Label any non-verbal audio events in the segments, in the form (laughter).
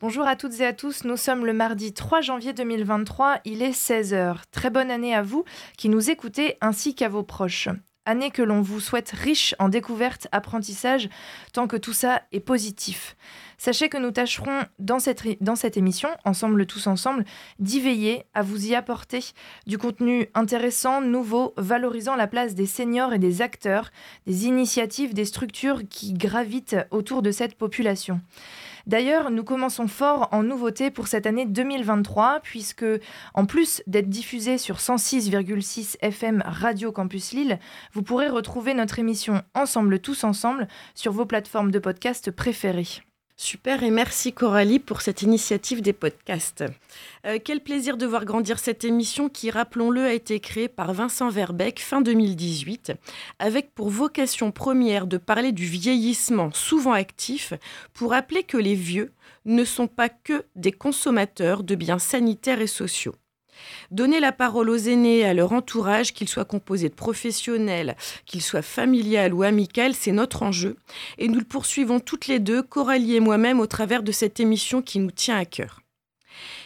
Bonjour à toutes et à tous, nous sommes le mardi 3 janvier 2023, il est 16h. Très bonne année à vous qui nous écoutez ainsi qu'à vos proches. Année que l'on vous souhaite riche en découvertes, apprentissage, tant que tout ça est positif. Sachez que nous tâcherons dans cette, dans cette émission, ensemble tous ensemble, d'y veiller à vous y apporter du contenu intéressant, nouveau, valorisant la place des seniors et des acteurs, des initiatives, des structures qui gravitent autour de cette population. D'ailleurs, nous commençons fort en nouveauté pour cette année 2023, puisque en plus d'être diffusé sur 106,6 FM Radio Campus Lille, vous pourrez retrouver notre émission Ensemble tous ensemble sur vos plateformes de podcast préférées. Super et merci Coralie pour cette initiative des podcasts. Euh, quel plaisir de voir grandir cette émission qui, rappelons-le, a été créée par Vincent Verbeck fin 2018, avec pour vocation première de parler du vieillissement souvent actif, pour rappeler que les vieux ne sont pas que des consommateurs de biens sanitaires et sociaux. Donner la parole aux aînés, à leur entourage, qu'ils soient composés de professionnels, qu'ils soient familial ou amical, c'est notre enjeu. Et nous le poursuivons toutes les deux, Coralie et moi-même, au travers de cette émission qui nous tient à cœur.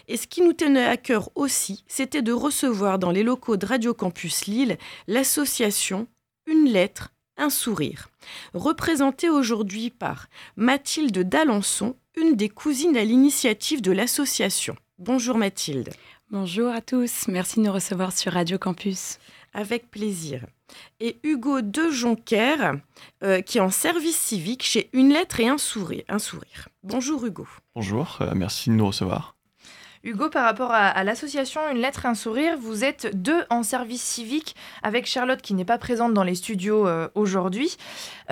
Et ce qui nous tenait à cœur aussi, c'était de recevoir dans les locaux de Radio Campus Lille l'association Une lettre, un sourire, représentée aujourd'hui par Mathilde d'Alençon, une des cousines à l'initiative de l'association. Bonjour Mathilde. Bonjour à tous, merci de nous recevoir sur Radio Campus. Avec plaisir. Et Hugo de Jonker, euh, qui est en service civique chez Une lettre et un sourire. Un sourire. Bonjour Hugo. Bonjour, euh, merci de nous recevoir. Hugo, par rapport à, l'association Une lettre et un sourire, vous êtes deux en service civique avec Charlotte qui n'est pas présente dans les studios euh, aujourd'hui.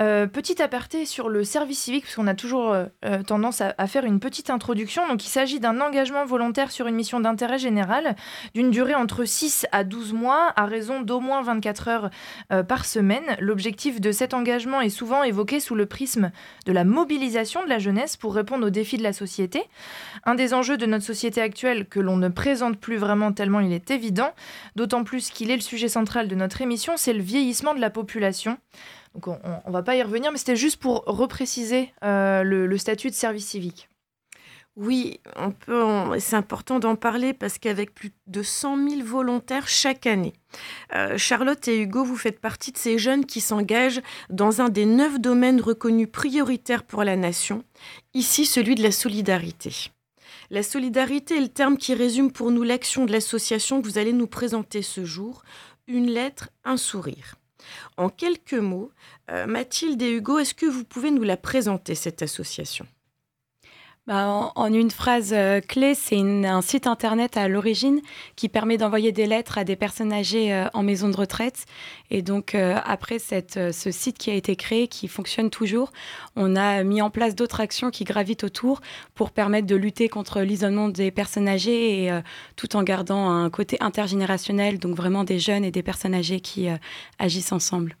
Euh, petit aparté sur le service civique, parce qu'on a toujours euh, tendance à, faire une petite introduction. Donc, il s'agit d'un engagement volontaire sur une mission d'intérêt général d'une durée entre 6 à 12 mois, à raison d'au moins 24 heures par semaine. L'objectif de cet engagement est souvent évoqué sous le prisme de la mobilisation de la jeunesse pour répondre aux défis de la société. Un des enjeux de notre société actuelle que l'on ne présente plus vraiment tellement il est évident, d'autant plus qu'il est le sujet central de notre émission, c'est le vieillissement de la population. Donc on ne va pas y revenir, mais c'était juste pour repréciser euh, le, statut de service civique. Oui, on peut, c'est important d'en parler parce qu'avec plus de 100 000 volontaires chaque année, euh, Charlotte et Hugo, vous faites partie de ces jeunes qui s'engagent dans un des neuf domaines reconnus prioritaires pour la nation, ici celui de la solidarité. La solidarité est le terme qui résume pour nous l'action de l'association que vous allez nous présenter ce jour. Une lettre, un sourire. En quelques mots, euh, Mathilde et Hugo, est-ce que vous pouvez nous la présenter, cette association? Bah, en, une phrase euh, clé, c'est un site internet à l'origine qui permet d'envoyer des lettres à des personnes âgées euh, en maison de retraite. Et donc, euh, après ce site qui a été créé, qui fonctionne toujours, on a mis en place d'autres actions qui gravitent autour pour permettre de lutter contre l'isolement des personnes âgées et tout en gardant un côté intergénérationnel, donc vraiment des jeunes et des personnes âgées qui agissent ensemble.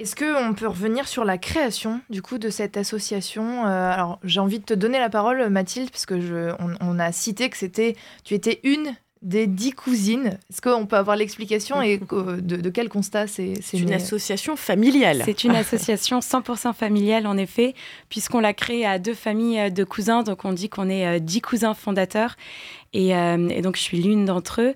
Est-ce qu'on peut revenir sur la création du coup de cette association euh, Alors j'ai envie de te donner la parole Mathilde parce que je, on, a cité que c'était tu étais une des dix cousines. Est-ce qu'on peut avoir l'explication et (laughs) de, quel constat c'est C'est une association familiale. C'est une association 100% familiale en effet, puisqu'on l'a créée à deux familles de cousins, donc on dit qu'on est euh, dix cousins fondateurs. Et, euh, et, donc, je suis l'une d'entre eux.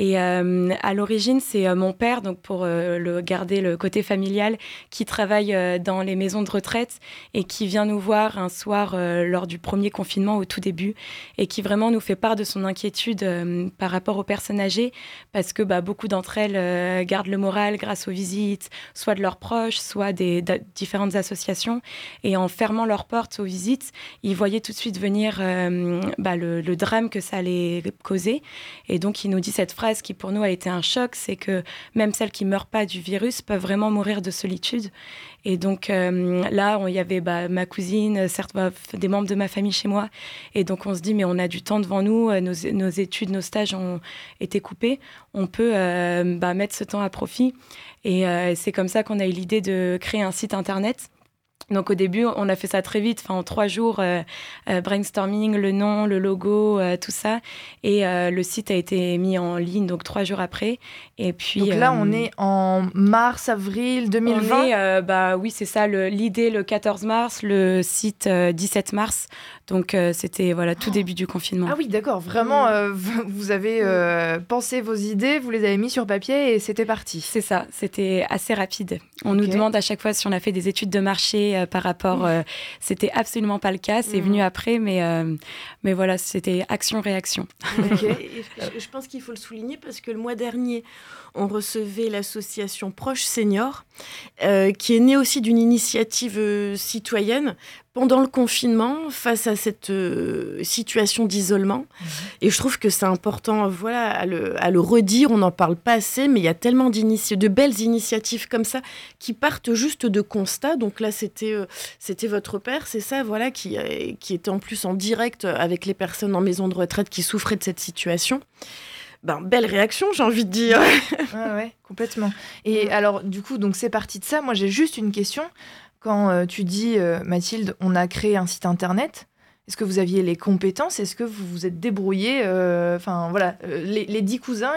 Et euh, à l'origine, c'est euh, mon père, donc pour euh, garder le côté familial, qui travaille dans les maisons de retraite et qui vient nous voir un soir lors du premier confinement au tout début et qui vraiment nous fait part de son inquiétude par rapport aux personnes âgées parce que bah, beaucoup d'entre elles gardent le moral grâce aux visites, soit de leurs proches, soit des différentes associations. Et en fermant leurs portes aux visites, ils voyaient tout de suite venir bah, le, le drame que ça allait causer. Et donc, il nous dit cette phrase qui pour nous a été un choc, c'est que même celles qui meurent pas du virus peuvent vraiment mourir de solitude. Et donc euh, là, il y avait bah, ma cousine, certes bah, des membres de ma famille chez moi. Et donc on se dit, mais on a du temps devant nous, euh, nos, études, nos stages ont été coupés. On peut euh, bah, mettre ce temps à profit. Et c'est comme ça qu'on a eu l'idée de créer un site internet Donc au début, on a fait ça très vite, enfin en trois jours, euh, euh, brainstorming, le nom, le logo, euh, tout ça. Et le site a été mis en ligne donc trois jours après. Et puis donc là, on est en mars, avril 2020. bah oui, c'est ça. L'idée le 14 mars, le site 17 mars. Donc c'était voilà tout début du confinement. Ah oui, d'accord. Vraiment, mm. vous avez pensé vos idées, vous les avez mis sur papier et c'était parti. C'est ça. C'était assez rapide. On nous demande à chaque fois si on a fait des études de marché euh, par rapport. Euh, c'était absolument pas le cas. C'est venu mm. après, mais, euh, mais voilà, c'était action-réaction. (laughs) je pense qu'il faut le souligner parce que le mois dernier, on recevait l'association Proche Senior, qui est née aussi d'une initiative citoyenne pendant le confinement, face à cette situation d'isolement. Mhm. Et je trouve que c'est important voilà, à le, redire, on n'en parle pas assez, mais il y a tellement de belles initiatives comme ça qui partent juste de constats. Donc là, c'était c'était votre père, c'est ça, voilà, qui, qui était en plus en direct avec les personnes en maison de retraite qui souffraient de cette situation. Ben, belle réaction, j'ai envie de dire. ouais, ouais, complètement. Et (laughs) alors, du coup, donc c'est parti de ça. Moi, j'ai juste une question. Quand euh, tu dis, euh, Mathilde, on a créé un site internet, est-ce que vous aviez les compétences? Est-ce que vous vous êtes débrouillé euh, Enfin, voilà, les, dix cousins,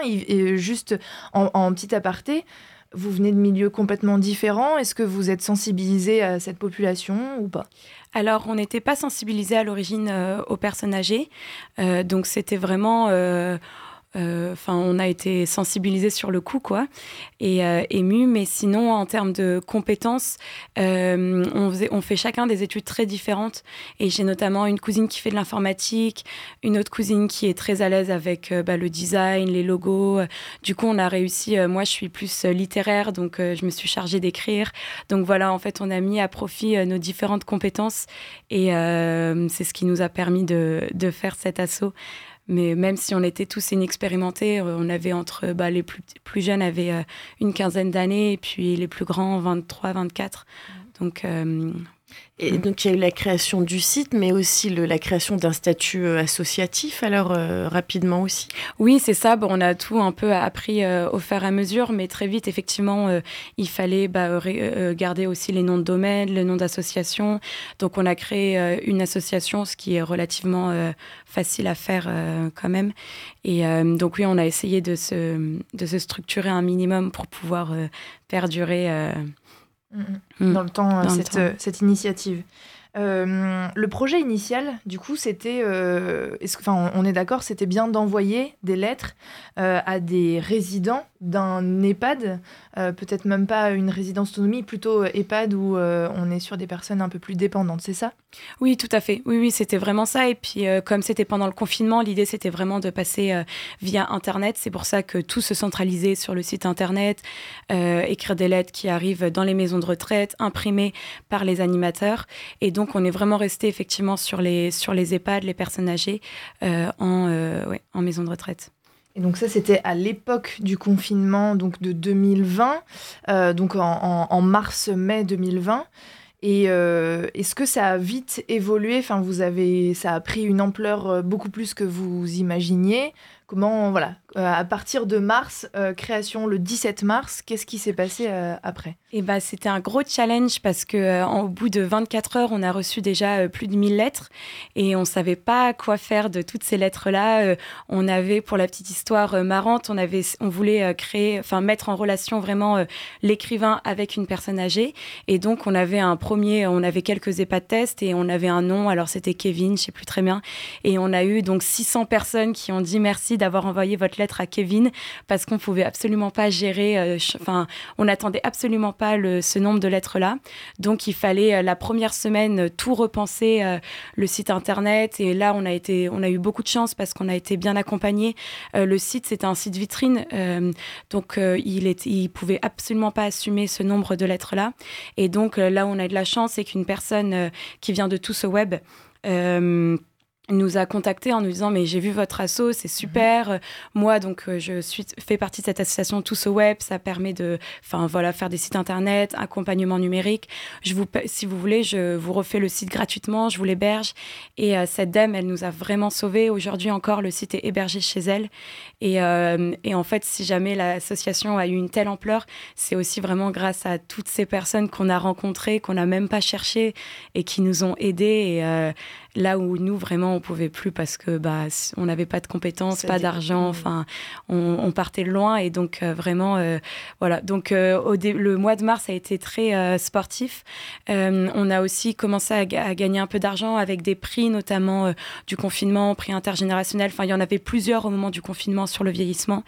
juste en, petit aparté, vous venez de milieux complètement différents. Est-ce que vous êtes sensibilisé à cette population ou pas? Alors, on n'était pas sensibilisé à l'origine aux personnes âgées. donc, c'était vraiment enfin, on a été sensibilisés sur le coup, quoi, et euh, ému. Mais sinon, en termes de compétences, euh, on, on fait chacun des études très différentes. Et j'ai notamment une cousine qui fait de l'informatique, une autre cousine qui est très à l'aise avec bah, le design, les logos. Du coup, on a réussi. moi, je suis plus littéraire, donc je me suis chargée d'écrire. Donc voilà, en fait, on a mis à profit nos différentes compétences, et c'est ce qui nous a permis de, de faire cet assaut. Mais même si on était tous inexpérimentés, euh, on avait entre bah, les plus, plus jeunes avaient euh, une quinzaine d'années et puis les plus grands 23, 24. Donc euh, et mm. donc il y a eu la création du site, mais aussi le, la création d'un statut euh, associatif, alors euh, rapidement aussi. Oui, c'est ça. Bon, on a tout un peu appris euh, au fur et à mesure, mais très vite, effectivement, il fallait bah, garder aussi les noms de domaine, le nom d'association. Donc on a créé une association, ce qui est relativement facile à faire quand même. Et donc oui, on a essayé de se, de se structurer un minimum pour pouvoir perdurer. Mm. dans le temps, euh, cette, euh, cette, initiative. Euh, le projet initial, du coup, c'était, euh, enfin, on est d'accord, c'était bien d'envoyer des lettres à des résidents d'un EHPAD, euh, peut-être même pas une résidence autonomie, plutôt EHPAD où euh, on est sur des personnes un peu plus dépendantes, c'est ça? Oui, tout à fait. Oui, oui, c'était vraiment ça. Et puis, euh, comme c'était pendant le confinement, l'idée c'était vraiment de passer via Internet. C'est pour ça que tout se centralisait sur le site Internet, écrire des lettres qui arrivent dans les maisons de retraite, imprimées par les animateurs. Et donc, on est vraiment resté effectivement sur les, sur les EHPAD, les personnes âgées, en, en maison de retraite. Et donc ça, c'était à l'époque du confinement donc de 2020, euh, donc en, mars-mai 2020. Et euh, est-ce que ça a vite évolué? Enfin, vous avez, ça a pris une ampleur euh, beaucoup plus que vous imaginiez? Comment, voilà, euh, à partir de mars, euh, création le 17 mars, qu'est-ce qui s'est passé euh, après? Et eh bah, C'était un gros challenge parce qu'au bout de 24 heures, on a reçu déjà plus de 1000 lettres et on ne savait pas quoi faire de toutes ces lettres-là. on avait, pour la petite histoire marrante, on, avait, on voulait créer, mettre en relation vraiment l'écrivain avec une personne âgée. Et donc, on avait un premier, on avait quelques EHPAD tests et on avait un nom. Alors, c'était Kevin, je ne sais plus très bien. Et on a eu donc 600 personnes qui ont dit merci d'avoir envoyé votre lettre à Kevin parce qu'on pouvait absolument pas gérer, euh, enfin, on n'attendait absolument pas ce nombre de lettres-là. Donc, il fallait euh, la première semaine euh, tout repenser, le site internet. Et là, on a, été, on a eu beaucoup de chance parce qu'on a été bien accompagné. le site, c'était un site vitrine. donc, il, est, il pouvait absolument pas assumer ce nombre de lettres-là. Et donc, là on a de la chance, c'est qu'une personne qui vient de tout ce web, nous a contacté en nous disant mais j'ai vu votre asso c'est super. Mhm. moi donc euh, je suis fais partie de cette association Tous au web. Ça permet de enfin voilà faire des sites internet accompagnement numérique. Je vous si vous voulez je vous refais le site gratuitement je vous l'héberge. Et euh, cette dame elle nous a vraiment sauvés. Aujourd'hui encore le site est hébergé chez elle. Et, euh, et en fait si jamais l'association a eu une telle ampleur c'est aussi vraiment grâce à toutes ces personnes qu'on a rencontrées qu'on n'a même pas cherché et qui nous ont aidés. Et là où nous vraiment on pouvait plus parce que bah on n'avait pas de compétences, pas d'argent, enfin on, partait loin et donc euh, vraiment euh, voilà donc euh, au le mois de mars a été très sportif. on a aussi commencé à, gagner un peu d'argent avec des prix notamment du confinement, prix intergénérationnel. Enfin il y en avait plusieurs au moment du confinement sur le vieillissement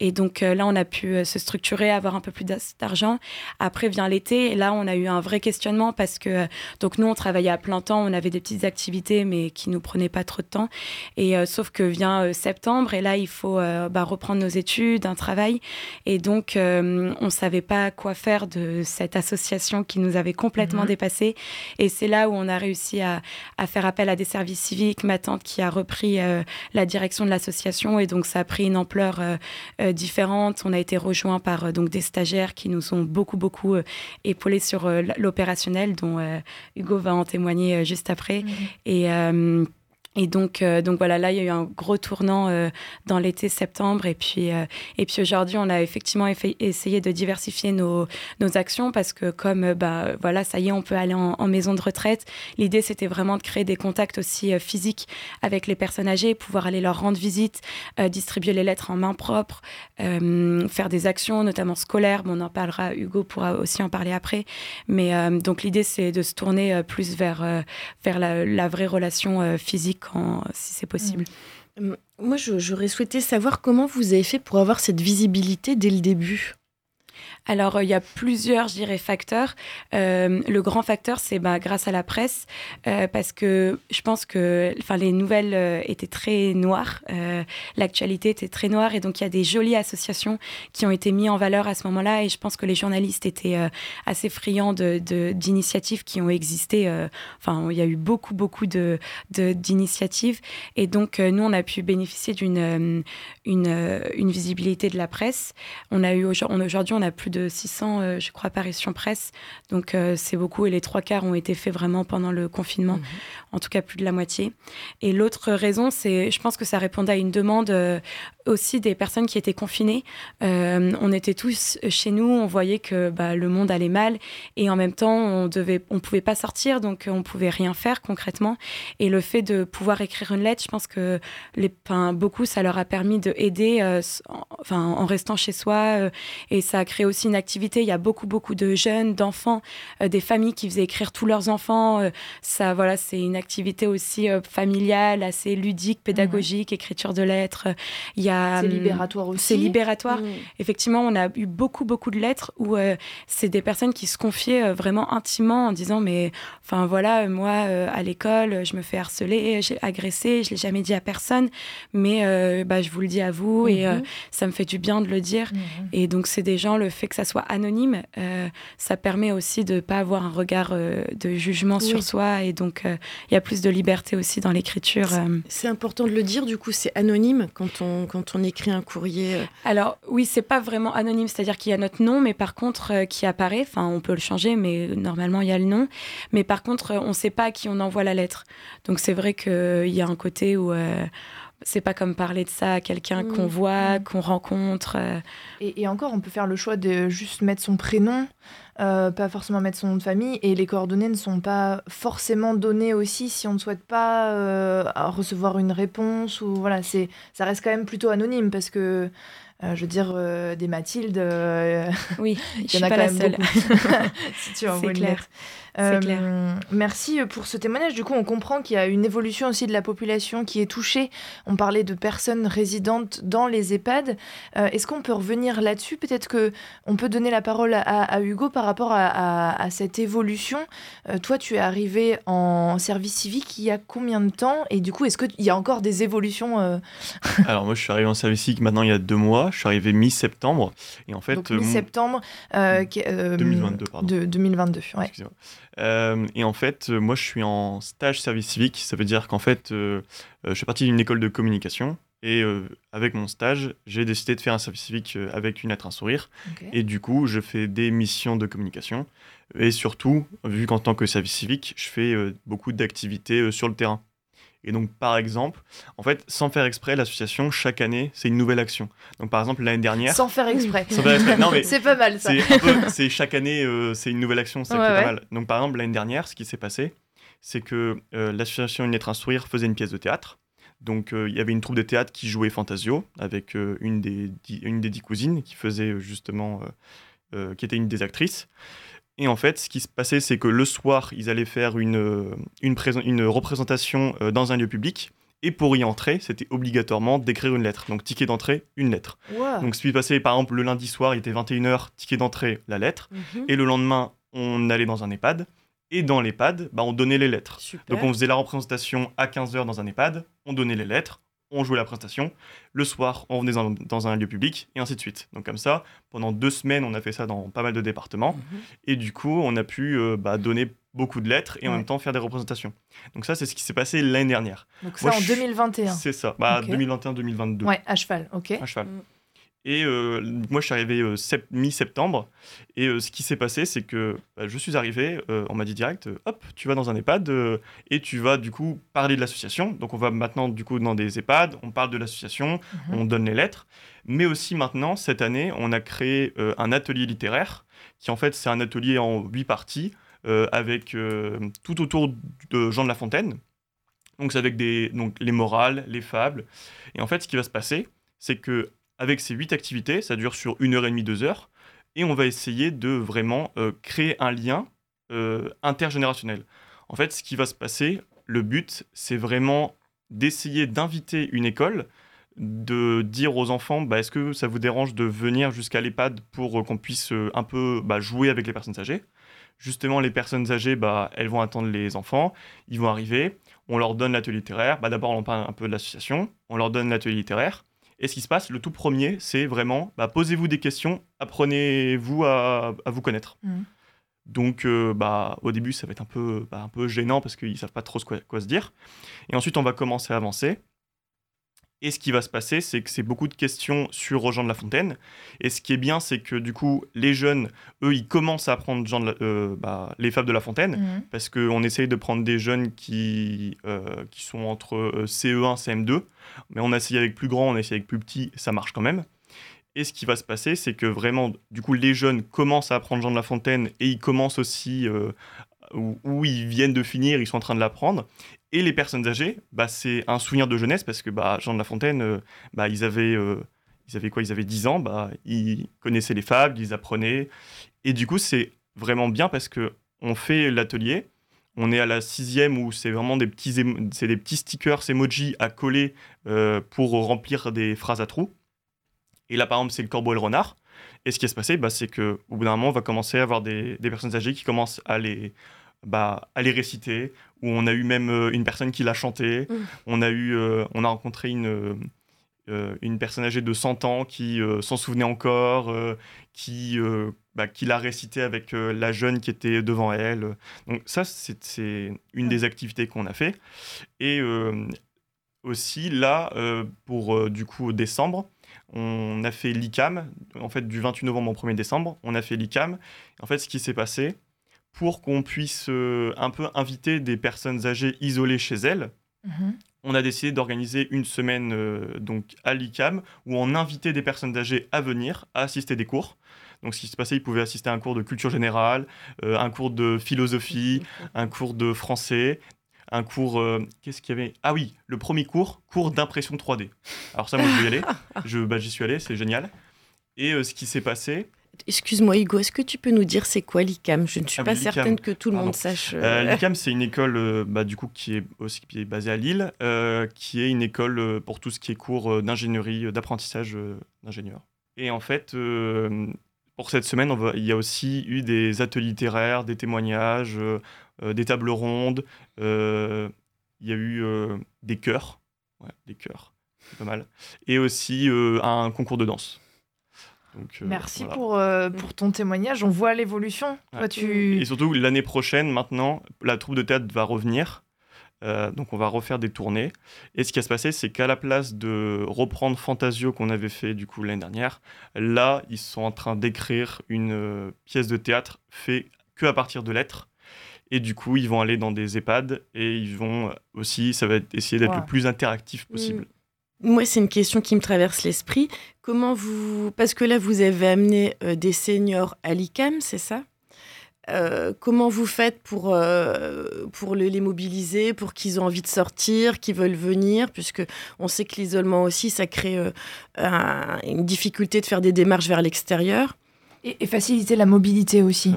et donc là on a pu se structurer, avoir un peu plus d'argent. Après vient l'été et là on a eu un vrai questionnement parce que donc nous on travaillait à plein temps, on avait des petites activités mais qui nous prenait pas trop de temps. Et euh, sauf que vient euh, septembre, et là, il faut euh, bah, reprendre nos études, un travail. Et donc, on savait pas quoi faire de cette association qui nous avait complètement mhm. dépassé. Et c'est là où on a réussi à, à, faire appel à des services civiques. Ma tante qui a repris la direction de l'association, et donc ça a pris une ampleur différente. On a été rejoint par donc des stagiaires qui nous ont beaucoup, beaucoup épaulés sur l'opérationnel, dont Hugo va en témoigner juste après. Mhm. Et et, euh, et donc, euh, donc voilà, là, il y a eu un gros tournant euh, dans l'été septembre. Et puis, euh, et puis aujourd'hui, on a effectivement essayé de diversifier nos, nos actions parce que comme, bah, voilà, ça y est, on peut aller en, maison de retraite. L'idée, c'était vraiment de créer des contacts aussi physiques avec les personnes âgées, pouvoir aller leur rendre visite, distribuer les lettres en main propre, faire des actions, notamment scolaires. Bon, on en parlera, Hugo pourra aussi en parler après. Mais donc, l'idée, c'est de se tourner plus vers, vers la, la vraie relation physique si c'est possible. Mm. Moi, j'aurais souhaité savoir comment vous avez fait pour avoir cette visibilité dès le début. Alors, euh, il y a plusieurs, je dirais, facteurs. Euh, le grand facteur, c'est bah, grâce à la presse, euh, parce que je pense que les nouvelles étaient très noires, l'actualité était très noire, et donc il y a des jolies associations qui ont été mises en valeur à ce moment-là, et je pense que les journalistes étaient assez friands d'initiatives de, qui ont existé. Enfin, il y a eu beaucoup, beaucoup d'initiatives, de, et donc nous, on a pu bénéficier d'une une, une, visibilité de la presse. On a eu aujourd'hui, on a plus de 600, euh, je crois, apparitions presse. Donc euh, c'est beaucoup et les trois quarts ont été faits vraiment pendant le confinement, mhm. en tout cas plus de la moitié. Et l'autre raison, c'est, je pense que ça répondait à une demande euh, aussi des personnes qui étaient confinées. on était tous chez nous, on voyait que bah, le monde allait mal et en même temps on devait, on pouvait pas sortir, donc on pouvait rien faire concrètement. Et le fait de pouvoir écrire une lettre, je pense que les, beaucoup ça leur a permis de aider, enfin en restant chez soi et ça a créé aussi une activité. Il y a beaucoup, beaucoup de jeunes, d'enfants, euh, des familles qui faisaient écrire tous leurs enfants. Euh, ça, voilà, c'est une activité aussi euh, familiale, assez ludique, pédagogique, écriture de lettres. Il y a, c'est hum, libératoire aussi. C'est libératoire. Mmh. Effectivement, on a eu beaucoup, beaucoup de lettres où c'est des personnes qui se confiaient vraiment intimement en disant, mais enfin voilà, moi à l'école, je me fais harceler, j'ai agressé, je l'ai jamais dit à personne, mais bah, je vous le dis à vous et mmh. ça me fait du bien de le dire. Mmh. Et donc c'est des gens, le fait que ça soit anonyme, euh, ça permet aussi de ne pas avoir un regard euh, de jugement sur soi. Et donc, euh, il y a plus de liberté aussi dans l'écriture. C'est important de le dire, du coup, c'est anonyme quand on, quand on écrit un courrier Alors, oui, c'est pas vraiment anonyme, c'est-à-dire qu'il y a notre nom, mais par contre, qui apparaît. Enfin, on peut le changer, mais normalement, il y a le nom. Mais par contre, on ne sait pas à qui on envoie la lettre. Donc, c'est vrai qu'il y a un côté où c'est pas comme parler de ça à quelqu'un qu'on voit, qu'on rencontre. Euh. Et, encore, on peut faire le choix de juste mettre son prénom, euh, pas forcément mettre son nom de famille, et les coordonnées ne sont pas forcément données aussi si on ne souhaite pas euh, recevoir une réponse ou voilà, c'est ça reste quand même plutôt anonyme parce que je veux dire, des Mathilde, oui, (laughs) il y en a quand même beaucoup. (laughs) si tu une lettre. Euh, merci pour ce témoignage. Du coup, on comprend qu'il y a une évolution aussi de la population qui est touchée. On parlait de personnes résidentes dans les EHPAD. Euh, est-ce qu'on peut revenir là-dessus? Peut-être que on peut donner la parole à, Hugo par rapport à, cette évolution, toi, tu es arrivé en service civique il y a combien de temps? Et du coup, est-ce qu'il y a encore des évolutions (laughs) Alors, moi, je suis arrivé en service civique maintenant il y a deux mois. Je suis arrivé mi-septembre. Et en fait. mi-septembre. 2022, pardon. De, 2022, ouais. et en fait, moi, je suis en stage service civique. Ça veut dire qu'en fait, je fais partie d'une école de communication. Et euh, avec mon stage, j'ai décidé de faire un service civique euh, avec une lettre, un sourire. Et du coup, je fais des missions de communication. Et surtout, vu qu'en tant que service civique, je fais euh, beaucoup d'activités sur le terrain. Et donc, par exemple, en fait, sans faire exprès, l'association, chaque année, c'est une nouvelle action. Donc, par exemple, l'année dernière. Sans faire exprès. Sans faire exprès. Non, mais. (laughs) c'est pas mal, ça. C'est chaque année, c'est une nouvelle action, c'est pas mal. Donc, par exemple, l'année dernière, ce qui s'est passé, c'est que l'association Une lettre, un sourire faisait une pièce de théâtre. Donc euh, il y avait une troupe de théâtre qui jouait Fantasio avec euh, une, des dix, une des dix cousines qui faisait euh, justement, qui était une des actrices. Et en fait, ce qui se passait, c'est que le soir, ils allaient faire une, une, une représentation dans un lieu public. Et pour y entrer, c'était obligatoirement d'écrire une lettre. Donc, ticket d'entrée, une lettre. Donc, ce qui passait, par exemple, le lundi soir, il était 21h, ticket d'entrée, la lettre. Mhm. Et le lendemain, on allait dans un EHPAD. Et dans l'EHPAD, bah, on donnait les lettres. Donc on faisait la représentation à 15h dans un EHPAD, on donnait les lettres, on jouait la présentation. Le soir, on venait dans, un lieu public, et ainsi de suite. Donc comme ça, pendant deux semaines, on a fait ça dans pas mal de départements. Mhm. Et du coup, on a pu euh, bah, donner beaucoup de lettres et en même temps faire des représentations. Donc ça, c'est ce qui s'est passé l'année dernière. Donc ça en 2021 C'est ça, bah, 2021-2022. Ouais, à cheval, ok. À cheval. Mm. Et euh, moi, je suis arrivé euh, mi-septembre. Et euh, ce qui s'est passé, c'est que bah, je suis arrivé, on m'a dit direct, hop, tu vas dans un EHPAD et tu vas du coup parler de l'association. Donc, on va maintenant du coup dans des EHPAD, on parle de l'association, mhm. on donne les lettres. Mais aussi maintenant, cette année, on a créé un atelier littéraire qui en fait, c'est un atelier en huit parties avec tout autour de Jean de La Fontaine. Donc, c'est avec des, donc, les morales, les fables. Et en fait, ce qui va se passer, c'est que avec ces huit activités, ça dure sur une heure et demie, deux heures, et on va essayer de vraiment euh, créer un lien euh, intergénérationnel. En fait, ce qui va se passer, le but, c'est vraiment d'essayer d'inviter une école, de dire aux enfants, bah, est-ce que ça vous dérange de venir jusqu'à l'EHPAD pour euh, qu'on puisse un peu bah, jouer avec les personnes âgées? Justement, les personnes âgées, bah, elles vont attendre les enfants, ils vont arriver, on leur donne l'atelier littéraire, bah, d'abord on parle un peu de l'association, on leur donne l'atelier littéraire, et ce qui se passe, le tout premier, c'est vraiment bah, posez-vous des questions, apprenez-vous à, vous connaître. Mmh. Donc, euh, bah, au début, ça va être un peu, bah, un peu gênant parce qu'ils ne savent pas trop quoi, quoi, se dire. Et ensuite, on va commencer à avancer. Et ce qui va se passer, c'est que c'est beaucoup de questions sur Jean de La Fontaine. Et ce qui est bien, c'est que du coup, les jeunes, eux, ils commencent à apprendre Jean euh, bah, les fables de La Fontaine, mmh. parce qu'on essaye de prendre des jeunes qui, euh, qui sont entre euh, CE1, CM2, mais on a essayé avec plus grand, on a essayé avec plus petit, ça marche quand même. Et ce qui va se passer, c'est que vraiment, du coup, les jeunes commencent à apprendre Jean de La Fontaine et ils commencent aussi où, ils viennent de finir, ils sont en train de l'apprendre. Et les personnes âgées, bah, c'est un souvenir de jeunesse parce que bah, Jean de La Fontaine, euh, bah, ils, avaient, euh, ils avaient quoi? Ils avaient 10 ans, bah, ils connaissaient les fables, ils apprenaient. Et du coup, c'est vraiment bien parce que on fait l'atelier. On est à la sixième où c'est vraiment des petits, c'est des petits stickers emoji à coller euh, pour remplir des phrases à trous. Et là, par exemple, c'est le corbeau et le renard. Et ce qui va se passer, bah, c'est qu'au bout d'un moment, on va commencer à avoir des, des personnes âgées qui commencent à les, bah, à les réciter, où on a eu même euh, une personne qui l'a chanté. Mmh. On, a eu, euh, on a rencontré une, euh, une personne âgée de 100 ans qui s'en souvenait encore, qui, bah, qui l'a récité avec la jeune qui était devant elle. Donc ça, c'est une des activités qu'on a fait. Et aussi, là, pour du coup décembre, on a fait l'ICAM, en fait du 28 novembre au 1er décembre, on a fait l'ICAM. En fait, ce qui s'est passé, pour qu'on puisse euh, un peu inviter des personnes âgées isolées chez elles. Mhm. On a décidé d'organiser une semaine euh, donc à l'ICAM où on invitait des personnes âgées à venir à assister des cours. Donc, ce qui se passait, ils pouvaient assister à un cours de culture générale, euh, un cours de philosophie, un cours de français, un cours. Qu'est-ce qu'il y avait? Ah oui, le premier cours, cours d'impression 3D. Alors, ça, moi, je vais y aller. (laughs) Je, bah, J'y suis allé, c'est génial. Et ce qui s'est passé, Excuse-moi Hugo, est-ce que tu peux nous dire c'est quoi l'ICAM? Je ne suis ah pas certaine que tout le monde sache. Euh, euh. L'ICAM, c'est une école euh, bah, du coup, qui, est aussi, qui est basée à Lille, qui est une école pour tout ce qui est cours d'ingénierie, d'apprentissage d'ingénieur. Et en fait, pour cette semaine, il y a aussi eu des ateliers littéraires, des témoignages, des tables rondes. il y a eu des chœurs, des chœurs, pas mal, et aussi un concours de danse. Merci pour, pour ton témoignage. On voit l'évolution. Tu... Et surtout, l'année prochaine, maintenant, la troupe de théâtre va revenir. Euh, donc on va refaire des tournées. Et ce qui va se passer, c'est qu'à la place de reprendre Fantasio qu'on avait fait du coup l'année dernière, là ils sont en train d'écrire une euh, pièce de théâtre fait que à partir de lettres. Et du coup, ils vont aller dans des EHPAD et ils vont aussi, ça va être essayer d'être le plus interactif possible. Mm. Moi, c'est une question qui me traverse l'esprit. Comment vous. Parce que là, vous avez amené euh, des seniors à l'ICAM, c'est ça? Euh, comment vous faites pour, euh, pour les mobiliser, pour qu'ils aient envie de sortir, qu'ils veulent venir, puisque on sait que l'isolement aussi, ça crée euh, une difficulté de faire des démarches vers l'extérieur. Et, faciliter la mobilité aussi.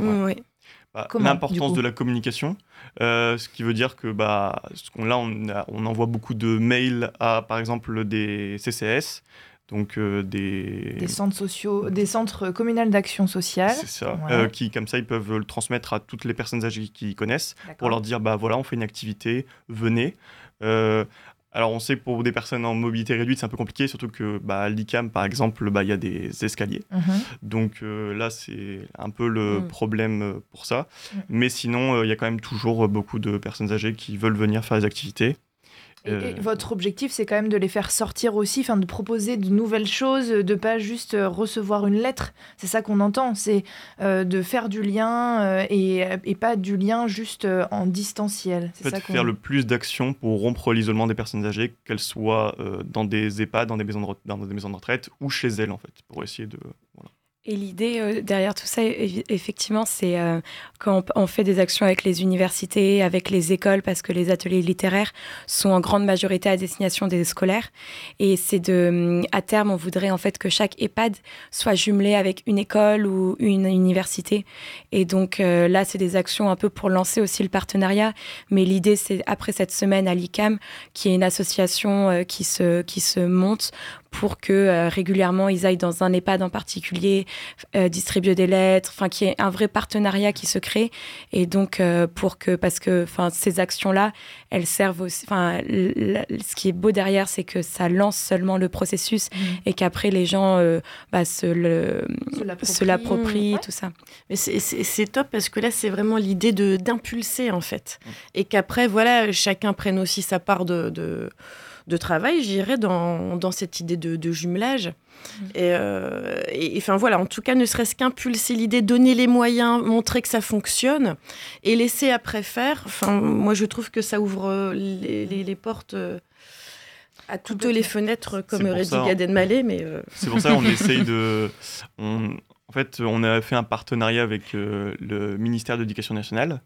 Bah, l'importance de la communication, ce qui veut dire que bah, là, on, on envoie beaucoup de mails à, par exemple, des CCS donc euh, des... des centres sociaux, des centres communaux d'action sociale. C'est ça. Euh, qui comme ça ils peuvent le transmettre à toutes les personnes âgées qui connaissent pour leur dire bah voilà on fait une activité, venez. Euh, alors on sait que pour des personnes en mobilité réduite c'est un peu compliqué surtout que bah, l'ICAM par exemple bah il y a des escaliers. Mhm. Donc là c'est un peu le mm. problème pour ça. Mm. Mais sinon il y a quand même toujours beaucoup de personnes âgées qui veulent venir faire des activités. Et, euh, votre objectif, c'est quand même de les faire sortir aussi, enfin de proposer de nouvelles choses, de pas juste euh, recevoir une lettre. C'est ça qu'on entend, c'est euh, de faire du lien et, et, pas du lien juste en distanciel. C'est ça faire le plus d'actions pour rompre l'isolement des personnes âgées, qu'elles soient dans des EHPAD, dans des, maisons de, dans des maisons de retraite ou chez elles en fait, pour essayer de voilà. Et l'idée euh, derrière tout ça, effectivement, c'est euh, fait des actions avec les universités, avec les écoles, parce que les ateliers littéraires sont en grande majorité à destination des scolaires. Et c'est de, à terme, on voudrait en fait que chaque EHPAD soit jumelé avec une école ou une université. Et donc euh, là, c'est des actions un peu pour lancer aussi le partenariat. Mais l'idée, c'est après cette semaine à l'ICAM, qui est une association qui se qui se monte pour que euh, régulièrement ils aillent dans un EHPAD en particulier, euh, distribuer des lettres, enfin qu'il y ait un vrai partenariat qui se crée. Et donc euh, pour que, parce que enfin ces actions-là, elles servent aussi. Enfin, ce qui est beau derrière, c'est que ça lance seulement le processus mmh. et qu'après les gens bah, se le se l'approprient, tout ça. Mais c'est top parce que là c'est vraiment l'idée de d'impulser en fait, mmh. et qu'après voilà chacun prenne aussi sa part de, de de travail, j'irais dans, dans, cette idée de, jumelage. Mmh. Euh, et, enfin voilà, en tout cas, ne serait-ce qu'impulser l'idée, donner les moyens, montrer que ça fonctionne et laisser après faire. Enfin, moi, je trouve que ça ouvre les, les, portes. Euh, à toutes les fenêtres, comme aurait dit Gad Elmaleh, mais... Euh, C'est pour ça qu'on (laughs) essaye de... On, en fait, on a fait un partenariat avec le ministère de l'Éducation nationale.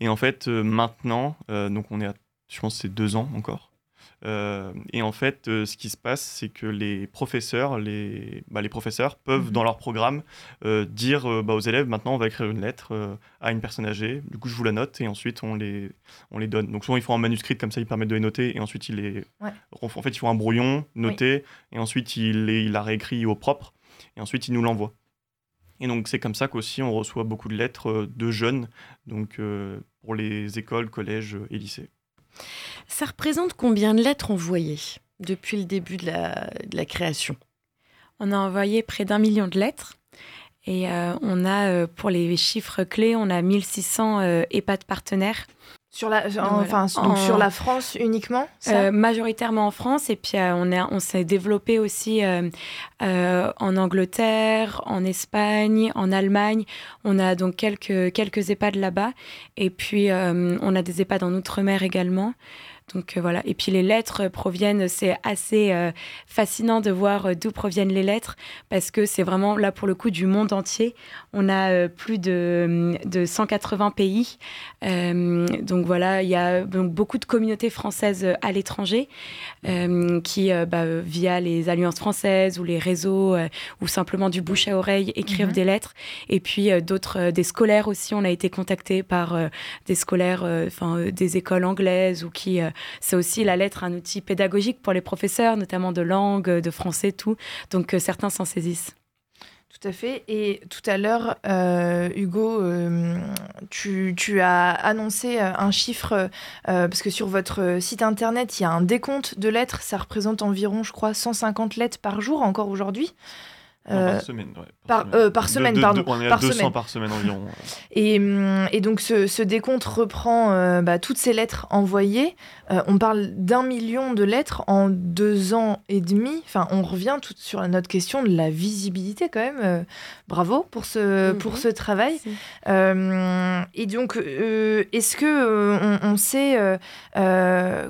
Et en fait, maintenant, donc on est à, je pense, c'est deux ans encore. Euh, et en fait, euh, ce qui se passe, c'est que les professeurs, les, bah, les professeurs peuvent, mhm. dans leur programme, euh, dire bah, aux élèves maintenant, on va écrire une lettre à une personne âgée. Du coup, je vous la note et ensuite, on les, on les donne. Donc, souvent, ils font un manuscrit, comme ça, ils permettent de les noter. Et ensuite, ils les. En fait, ils font un brouillon noté. Et ensuite, ils, les, il la réécrit au propre. Et ensuite, ils nous l'envoient. Et donc, c'est comme ça qu'aussi, on reçoit beaucoup de lettres de jeunes, donc pour les écoles, collèges et lycées. Ça représente combien de lettres envoyées depuis le début de la, création? On a envoyé près d'un million de lettres. Et euh, on a, euh, pour les chiffres clés, on a 1600 euh, EHPAD partenaire. Sur la, enfin, sur la France uniquement Majoritairement en France. Et puis, on, on s'est développé aussi en Angleterre, en Espagne, en Allemagne. On a donc quelques, quelques EHPAD là-bas. Et puis, on a des EHPAD en Outre-mer également. Donc euh, voilà. Et puis les lettres proviennent, c'est assez euh, fascinant de voir euh, d'où proviennent les lettres parce que c'est vraiment là pour le coup du monde entier. On a plus de, de 180 pays. donc voilà, il y a donc, beaucoup de communautés françaises à l'étranger qui, bah, via les alliances françaises ou les réseaux ou simplement du bouche à oreille, écrivent mhm. des lettres. Et puis d'autres, des scolaires aussi. On a été contactés par des scolaires, enfin des écoles anglaises ou qui c'est aussi la lettre un outil pédagogique pour les professeurs, notamment de langue, de français, tout. Donc euh, certains s'en saisissent. Tout à fait. Et tout à l'heure, euh, Hugo, euh, tu, as annoncé un chiffre, parce que sur votre site internet, il y a un décompte de lettres. Ça représente environ, je crois, 150 lettres par jour encore aujourd'hui. Euh, par semaine, par, semaine. pardon. on est à par 200 semaine. par semaine environ. Et, hum, et donc ce, ce, décompte reprend euh, bah, toutes ces lettres envoyées. Euh, on parle d'un million de lettres en deux ans et demi. Enfin, on revient tout sur notre question de la visibilité quand même. bravo pour ce, pour mhm. ce travail. et donc, est-ce que on, on, sait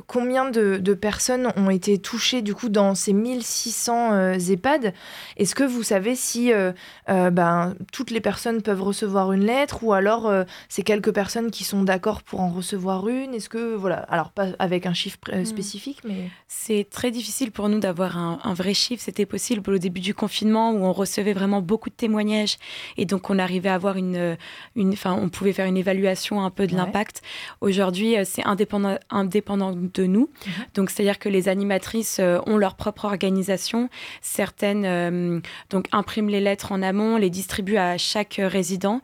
combien de, de, personnes ont été touchées du coup dans ces 1600 EHPAD? Est-ce que vous savez si euh, euh, ben, toutes les personnes peuvent recevoir une lettre ou alors euh, c'est quelques personnes qui sont d'accord pour en recevoir une Est-ce que, voilà, alors pas avec un chiffre hmm. spécifique, mais... C'est très difficile pour nous d'avoir un, vrai chiffre. C'était possible au début du confinement où on recevait vraiment beaucoup de témoignages et donc on arrivait à avoir une... une enfin, on pouvait faire une évaluation un peu de l'impact. Aujourd'hui, c'est indépendant, indépendant de nous. Mhm. Donc, c'est-à-dire que les animatrices ont leur propre organisation. Certaines donc impriment les lettres en amont, les distribuent à chaque résident.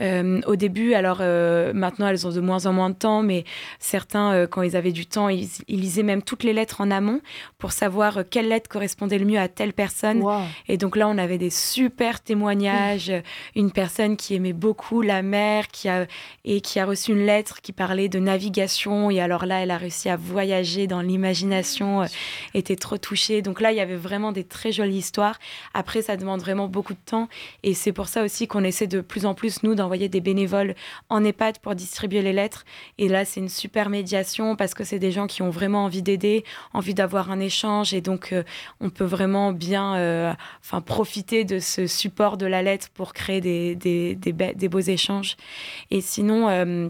Euh, au début, alors euh, maintenant elles ont de moins en moins de temps, mais certains, euh, quand ils avaient du temps, ils, lisaient même toutes les lettres en amont pour savoir quelle lettre correspondait le mieux à telle personne. Et donc là, on avait des super témoignages. Une personne qui aimait beaucoup la mer qui a, et qui a reçu une lettre qui parlait de navigation. Et alors là, elle a réussi à voyager dans l'imagination, était trop touchée. Donc là, il y avait vraiment des très jolies histoires. Après, ça demande vraiment beaucoup de temps. Et c'est pour ça aussi qu'on essaie de plus en plus, nous, d'envoyer des bénévoles en EHPAD pour distribuer les lettres. Et là, c'est une super médiation parce que c'est des gens qui ont vraiment envie d'aider, envie d'avoir un échange. Et donc, euh, on peut vraiment bien euh, enfin, profiter de ce support de la lettre pour créer des, des, des, beaux échanges. Et sinon, euh,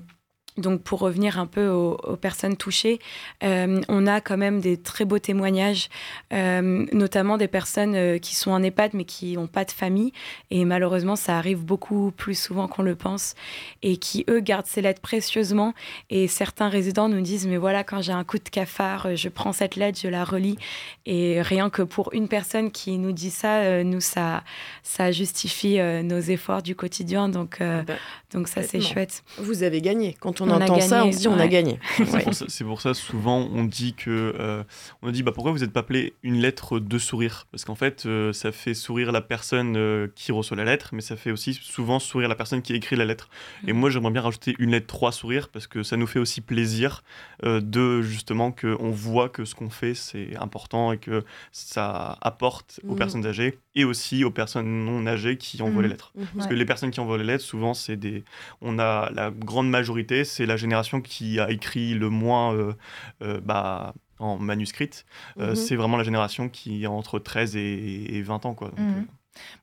donc pour revenir un peu aux, personnes touchées, euh, on a quand même des très beaux témoignages, euh, notamment des personnes euh, qui sont en EHPAD mais qui n'ont pas de famille. Et malheureusement, ça arrive beaucoup plus souvent qu'on le pense. Et qui, eux, gardent ces lettres précieusement. Et certains résidents nous disent, mais voilà, quand j'ai un coup de cafard, je prends cette lettre, je la relis. Et rien que pour une personne qui nous dit ça, nous, ça, ça justifie nos efforts du quotidien. Donc, ah bah, donc ça, c'est chouette. Vous avez gagné. Quand on, entend ça, on se dit on a gagné. (laughs) C'est pour, ça, souvent, on dit que euh, on dit bah pourquoi vous n'êtes pas appelé une lettre de sourire? Parce qu'en fait, euh, ça fait sourire la personne euh, qui reçoit la lettre, mais ça fait aussi souvent sourire la personne qui écrit la lettre. Et mm. moi, j'aimerais bien rajouter une lettre trois sourires parce que ça nous fait aussi plaisir de justement qu'on voit que ce qu'on fait c'est important et que ça apporte aux mm. personnes âgées et aussi aux personnes non âgées qui envoient les mm. lettres. Mm-hmm. Parce que les personnes qui envoient les lettres, souvent, c'est des on a la grande majorité, c'est la génération qui a écrit le moins euh, euh, bah, en manuscrit. Euh, mhm. C'est vraiment la génération qui a entre 13 et, 20 ans. Quoi. Mhm.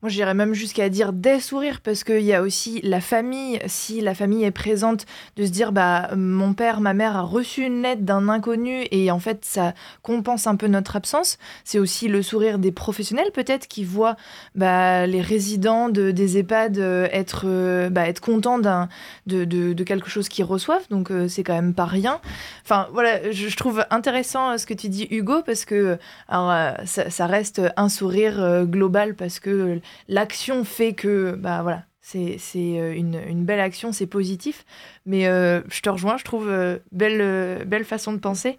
Moi, j'irais même jusqu'à dire des sourires parce qu'il y a aussi la famille. Si la famille est présente, de se dire bah mon père, ma mère a reçu une lettre d'un inconnu et en fait ça compense un peu notre absence. C'est aussi le sourire des professionnels peut-être qui voient bah, les résidents de, des EHPAD euh, être euh, bah, être contents de, quelque chose qu'ils reçoivent. Donc euh, c'est quand même pas rien. Enfin voilà, je, trouve intéressant ce que tu dis Hugo parce que alors, ça, ça reste un sourire global parce que l'action fait que, bah voilà, c'est euh, une, une, belle action, c'est positif. Mais euh, je te rejoins, je trouve euh, belle, belle façon de penser.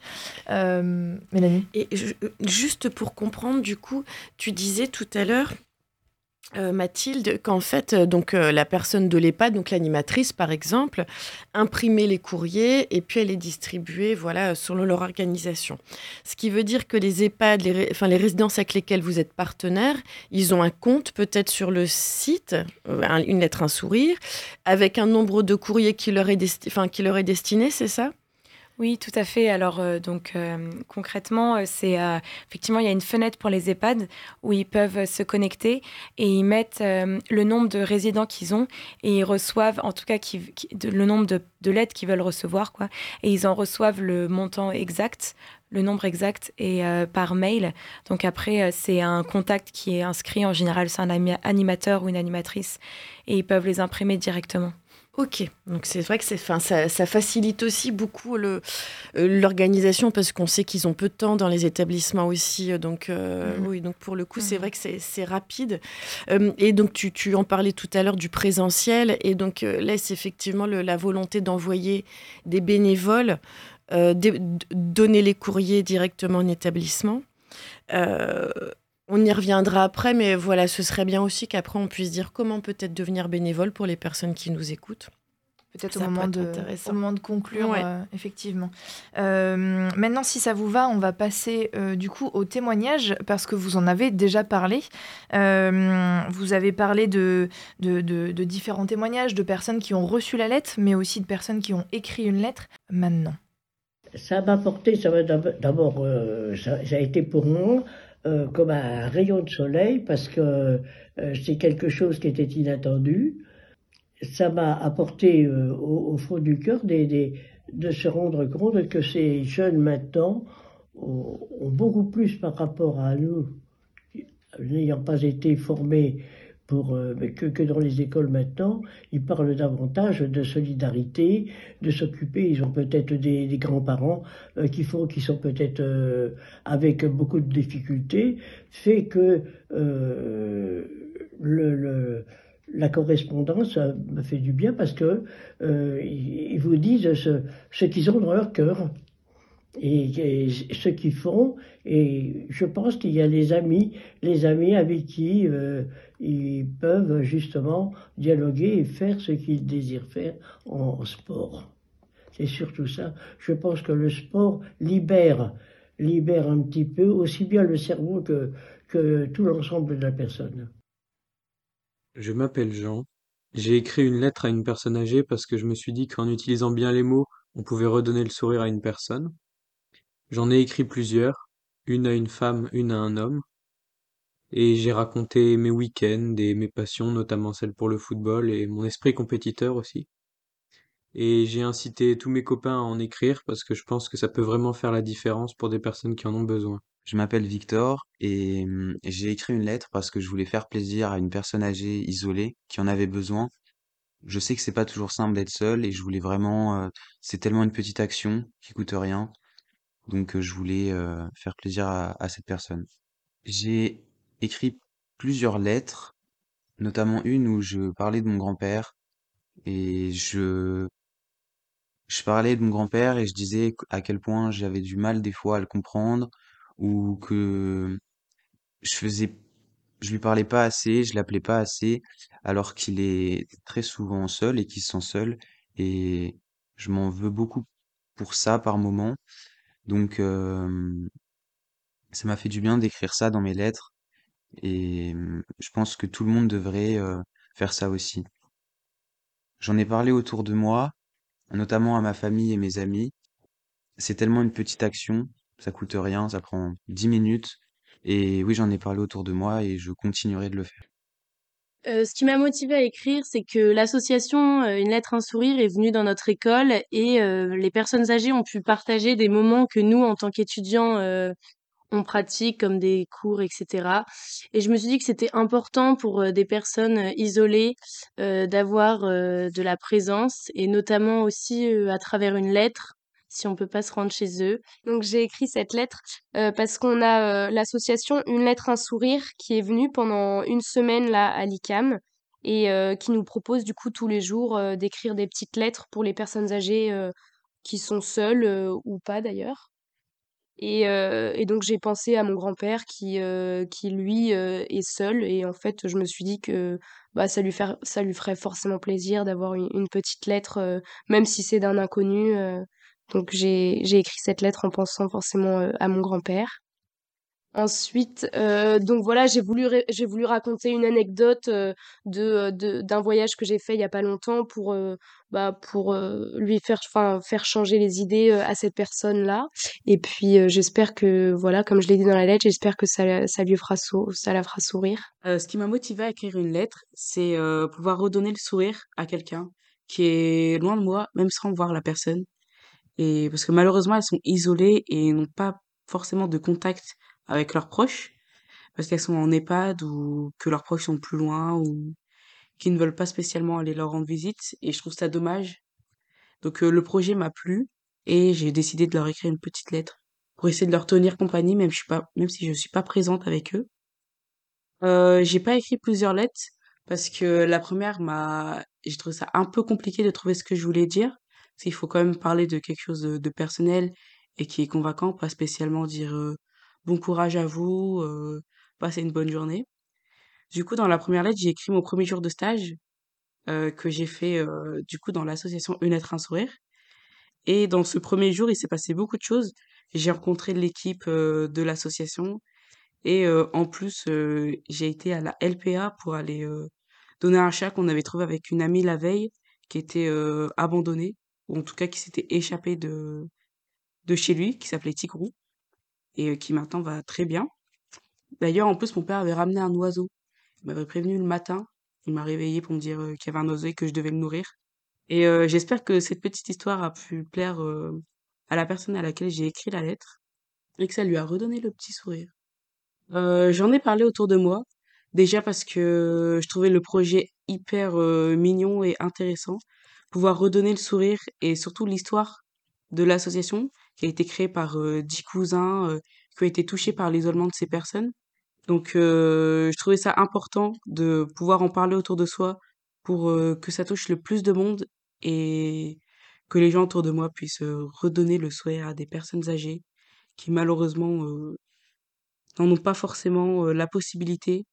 Mélanie? Et juste pour comprendre, du coup, tu disais tout à l'heure euh, Mathilde, qu'en fait, euh, donc euh, la personne de l'EHPAD, donc l'animatrice par exemple, imprimait les courriers et puis elle les distribuait, voilà, selon leur organisation. Ce qui veut dire que les EHPAD, les, enfin les résidences avec lesquelles vous êtes partenaire, ils ont un compte peut-être sur le site, une lettre, un sourire, avec un nombre de courriers qui leur est, enfin, qui leur est destiné, c'est ça? Oui, tout à fait. Alors, euh, donc, euh, concrètement, euh, c'est effectivement, il y a une fenêtre pour les EHPAD où ils peuvent se connecter et ils mettent le nombre de résidents qu'ils ont et ils reçoivent, en tout cas, le nombre de, lettres qu'ils veulent recevoir, quoi. Et ils en reçoivent le montant exact, le nombre exact et par mail. Donc après, c'est un contact qui est inscrit. En général, c'est un animateur ou une animatrice et ils peuvent les imprimer directement. Ok, donc c'est vrai que c'est, fin, ça, ça, facilite aussi beaucoup le, euh, l'organisation parce qu'on sait qu'ils ont peu de temps dans les établissements aussi. Euh, donc euh, mmh. oui, donc pour le coup, c'est mmh. vrai que c'est, c'est rapide. et donc tu, tu, en parlais tout à l'heure du présentiel et donc là, c'est effectivement le, la volonté d'envoyer des bénévoles, de, donner les courriers directement en établissement. On y reviendra après, mais voilà, ce serait bien aussi qu'après on puisse dire comment peut-être devenir bénévole pour les personnes qui nous écoutent. Peut-être au, moment de, moment de conclure, euh, effectivement. Euh, maintenant, si ça vous va, on va passer euh, du coup au témoignage, parce que vous en avez déjà parlé. vous avez parlé de, de, de, différents témoignages, de personnes qui ont reçu la lettre, mais aussi de personnes qui ont écrit une lettre maintenant. Ça m'a porté, ça d'abord, ça, ça, a été pour moi euh, comme un rayon de soleil parce que euh, c'est quelque chose qui était inattendu. Ça m'a apporté euh, au, fond du cœur de se rendre compte que ces jeunes maintenant ont beaucoup plus par rapport à nous, n'ayant pas été formés euh, que, dans les écoles maintenant, ils parlent davantage de solidarité, de s'occuper. Ils ont peut-être des, grands-parents euh, qui font, qui sont peut-être euh, avec beaucoup de difficultés, fait que la correspondance me fait du bien parce que ils vous disent ce qu'ils ont dans leur cœur et, ce qu'ils font. Et je pense qu'il y a les amis, les amis avec qui euh, ils peuvent justement dialoguer et faire ce qu'ils désirent faire en, sport. C'est surtout ça. Je pense que le sport libère, libère un petit peu aussi bien le cerveau que, que tout l'ensemble de la personne. Je m'appelle Jean. J'ai écrit une lettre à une personne âgée parce que je me suis dit qu'en utilisant bien les mots, on pouvait redonner le sourire à une personne. J'en ai écrit plusieurs, une à une femme, une à un homme, et j'ai raconté mes week-ends et mes passions, notamment celle pour le football et mon esprit compétiteur aussi. Et j'ai incité tous mes copains à en écrire parce que je pense que ça peut vraiment faire la différence pour des personnes qui en ont besoin. Je m'appelle Victor et hum, j'ai écrit une lettre parce que je voulais faire plaisir à une personne âgée isolée qui en avait besoin. Je sais que c'est pas toujours simple d'être seul et je voulais vraiment, euh, c'est tellement une petite action qui coûte rien donc je voulais faire plaisir à, cette personne. J'ai écrit plusieurs lettres, notamment une où je parlais de mon grand-père et je je parlais de mon grand-père et je disais à quel point j'avais du mal des fois à le comprendre ou que je faisais je lui parlais pas assez, je l'appelais pas assez alors qu'il est très souvent seul et qu'il se sent seul et je m'en veux beaucoup pour ça par moment donc, ça m'a fait du bien d'écrire ça dans mes lettres et je pense que tout le monde devrait faire ça aussi. J'en ai parlé autour de moi, notamment à ma famille et mes amis. C'est tellement une petite action, ça coûte rien, ça prend 10 minutes. Et oui, j'en ai parlé autour de moi et je continuerai de le faire. Euh, ce qui m'a motivée à écrire, c'est que l'association euh, Une lettre, un sourire est venue dans notre école et euh, les personnes âgées ont pu partager des moments que nous, en tant qu'étudiants, on pratique, comme des cours, etc. Et je me suis dit que c'était important pour des personnes isolées d'avoir de la présence et notamment aussi à travers une lettre si on peut pas se rendre chez eux. Donc j'ai écrit cette lettre euh, parce qu'on a euh, l'association Une lettre, un sourire qui est venue pendant une semaine là à l'ICAM et euh, qui nous propose du coup tous les jours d'écrire des petites lettres pour les personnes âgées qui sont seules ou pas d'ailleurs. Et, donc j'ai pensé à mon grand-père qui, qui lui est seul et en fait je me suis dit que bah, ça, lui ça lui ferait forcément plaisir d'avoir une, petite lettre, même si c'est d'un inconnu. Donc j'ai écrit cette lettre en pensant forcément euh, à mon grand-père. Ensuite, euh, donc voilà, j'ai voulu voulu raconter une anecdote euh, de d'un voyage que j'ai fait il y a pas longtemps pour bah pour lui faire enfin faire changer les idées à cette personne-là. Et puis j'espère que voilà, comme je l'ai dit dans la lettre, j'espère que ça ça lui fera ça la fera sourire. ce qui m'a motivé à écrire une lettre, c'est pouvoir redonner le sourire à quelqu'un qui est loin de moi, même sans voir la personne. Et parce que malheureusement, elles sont isolées et n'ont pas forcément de contact avec leurs proches, parce qu'elles sont en EHPAD ou que leurs proches sont plus loin ou qui ne veulent pas spécialement aller leur rendre visite et je trouve ça dommage. Donc le projet m'a plu et j'ai décidé de leur écrire une petite lettre pour essayer de leur tenir compagnie même, je suis pas, même si je suis pas présente avec eux. Euh, j'ai pas écrit plusieurs lettres parce que la première m'a, j'ai trouvé ça un peu compliqué de trouver ce que je voulais dire. Qu'il faut quand même parler de quelque chose de, personnel et qui est convaincant, pas spécialement dire bon courage à vous, passez une bonne journée. Du coup, dans la première lettre, j'ai écrit mon premier jour de stage que j'ai fait du coup dans l'association Une lettre un sourire. Et dans ce premier jour, il s'est passé beaucoup de choses. J'ai rencontré l'équipe de l'association et en plus, j'ai été à la LPA pour aller donner un chat qu'on avait trouvé avec une amie la veille qui était abandonné ou en tout cas qui s'était échappé de de chez lui, qui s'appelait Tigrou et qui maintenant va très bien. D'ailleurs, en plus, mon père avait ramené un oiseau. Il m'avait prévenu le matin il m'a réveillé pour me dire qu'il y avait un oiseau et que je devais le nourrir. Et j'espère que cette petite histoire a pu plaire à la personne à laquelle j'ai écrit la lettre et que ça lui a redonné le petit sourire. J'en ai parlé autour de moi, déjà parce que je trouvais le projet hyper mignon et intéressant, pouvoir redonner le sourire et surtout l'histoire de l'association qui a été créée par dix cousins qui ont été touchés par l'isolement de ces personnes donc, euh, je trouvais ça important de pouvoir en parler autour de soi pour euh, que ça touche le plus de monde et que les gens autour de moi puissent euh, redonner le souhait à des personnes âgées qui malheureusement n'en ont pas forcément la possibilité